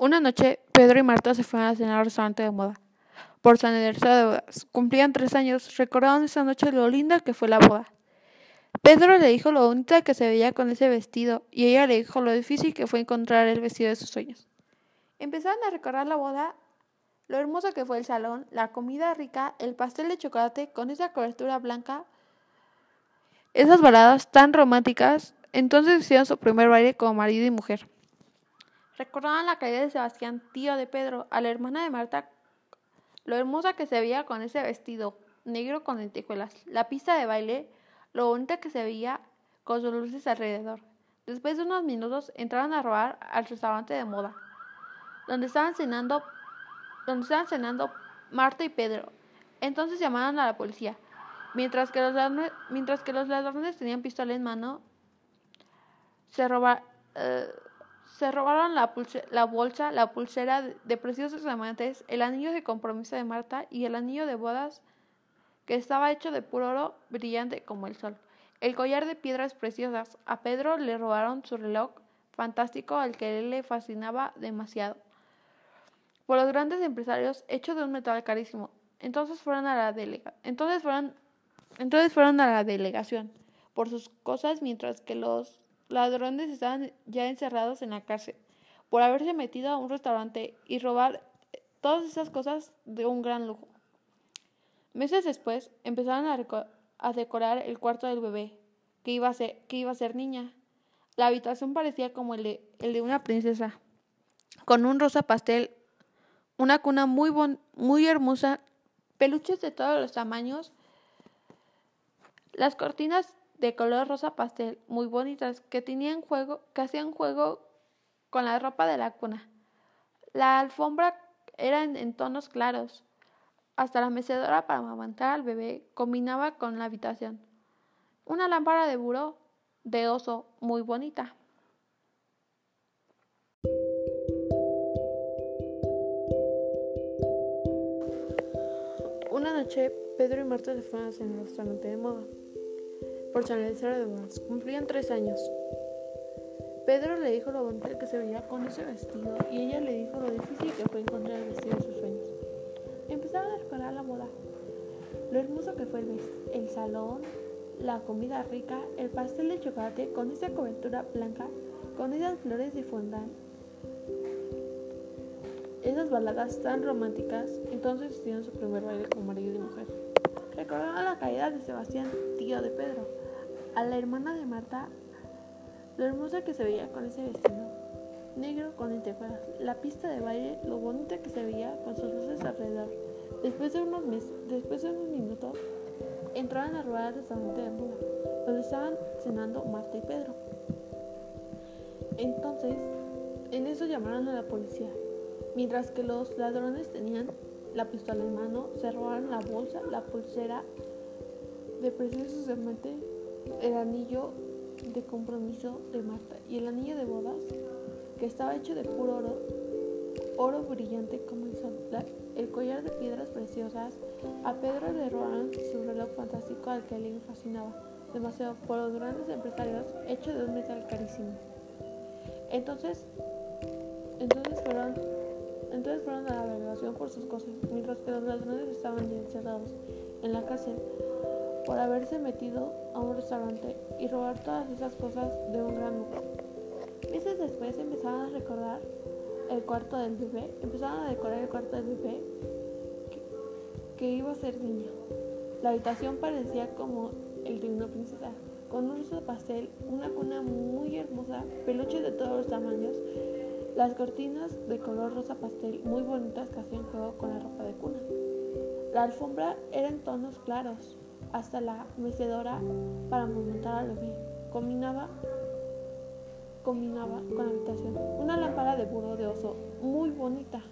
Una noche, Pedro y Marta se fueron a cenar al restaurante de moda. Por su aniversario de bodas. Cumplían tres años. Recordaron esa noche lo linda que fue la boda. Pedro le dijo lo bonita que se veía con ese vestido y ella le dijo lo difícil que fue encontrar el vestido de sus sueños. Empezaron a recordar la boda, lo hermoso que fue el salón, la comida rica, el pastel de chocolate con esa cobertura blanca, esas baladas tan románticas. Entonces hicieron su primer baile como marido y mujer. Recordaban la caída de Sebastián, tío de Pedro, a la hermana de Marta, lo hermosa que se veía con ese vestido negro con lentejuelas, la pista de baile, lo bonita que se veía con sus luces alrededor. Después de unos minutos entraron a robar al restaurante de moda, donde estaban cenando, donde estaban cenando Marta y Pedro. Entonces llamaron a la policía. Mientras que los ladrones, mientras que los ladrones tenían pistola en mano, se, roba, eh, se robaron la, la, bolsa, la pulsera de preciosos diamantes, el anillo de compromiso de Marta y el anillo de bodas que estaba hecho de puro oro brillante como el sol. El collar de piedras preciosas. A Pedro le robaron su reloj fantástico al que le fascinaba demasiado. Por los grandes empresarios, hecho de un metal carísimo. Entonces fueron a la delega entonces fueron entonces fueron a la delegación por sus cosas mientras que los ladrones estaban ya encerrados en la cárcel por haberse metido a un restaurante y robar todas esas cosas de un gran lujo. Meses después empezaron a, decorar el cuarto del bebé, que iba, a ser, niña. La habitación parecía como el de, una princesa, con un rosa pastel, una cuna muy, muy hermosa, peluches de todos los tamaños, las cortinas de color rosa pastel, muy bonitas, que tenían juego, que hacían juego con la ropa de la cuna. La alfombra era en tonos claros, hasta la mecedora para amamantar al bebé combinaba con la habitación. Una lámpara de buró de oso muy bonita. Una noche, Pedro y Marta se fueron a cenar el restaurante de moda. Por su aniversario de bodas, cumplían tres años. Pedro le dijo lo bonito que se veía con ese vestido y ella le dijo lo difícil que fue encontrar el vestido de sus sueños. Empezaron a recordar la boda, lo hermoso que fue el, el salón, la comida rica, el pastel de chocolate con esa cobertura blanca, con esas flores de fondant, esas baladas tan románticas. Entonces hicieron su primer baile como marido y mujer. Recordaron la caída de Sebastián, tío de Pedro, a la hermana de Marta, lo hermosa que se veía con ese vestido negro con lentejuelas, la pista de baile, lo bonita que se veía con sus luces alrededor. Después de unos meses, después de unos minutos, entraron a robar al restaurante de donde estaban cenando Marta y Pedro. Entonces, en eso llamaron a la policía. Mientras que los ladrones tenían la pistola en mano, se robaron la bolsa, la pulsera de preciosos diamantes, el anillo de compromiso de Marta y el anillo de bodas que estaba hecho de puro oro, oro brillante como el sol, el collar de piedras preciosas. A Pedro le robaron su reloj fantástico al que le fascinaba demasiado por los grandes empresarios hecho de un metal carísimo. Entonces, entonces por sus cosas, mientras que los ladrones estaban encerrados en la cárcel por haberse metido a un restaurante y robar todas esas cosas de un gran lujo. Meses después empezaron a recordar el cuarto del bebé, empezaron a decorar el cuarto del bebé que, iba a ser niña. La habitación parecía como el de una princesa, con un de pastel, una cuna muy hermosa, peluches de todos los tamaños, las cortinas de color rosa pastel muy bonitas que hacían juego con la ropa de cuna. La alfombra era en tonos claros, hasta la mecedora para montar al bebé. Combinaba combinaba con la habitación. Una lámpara de burro de oso muy bonita.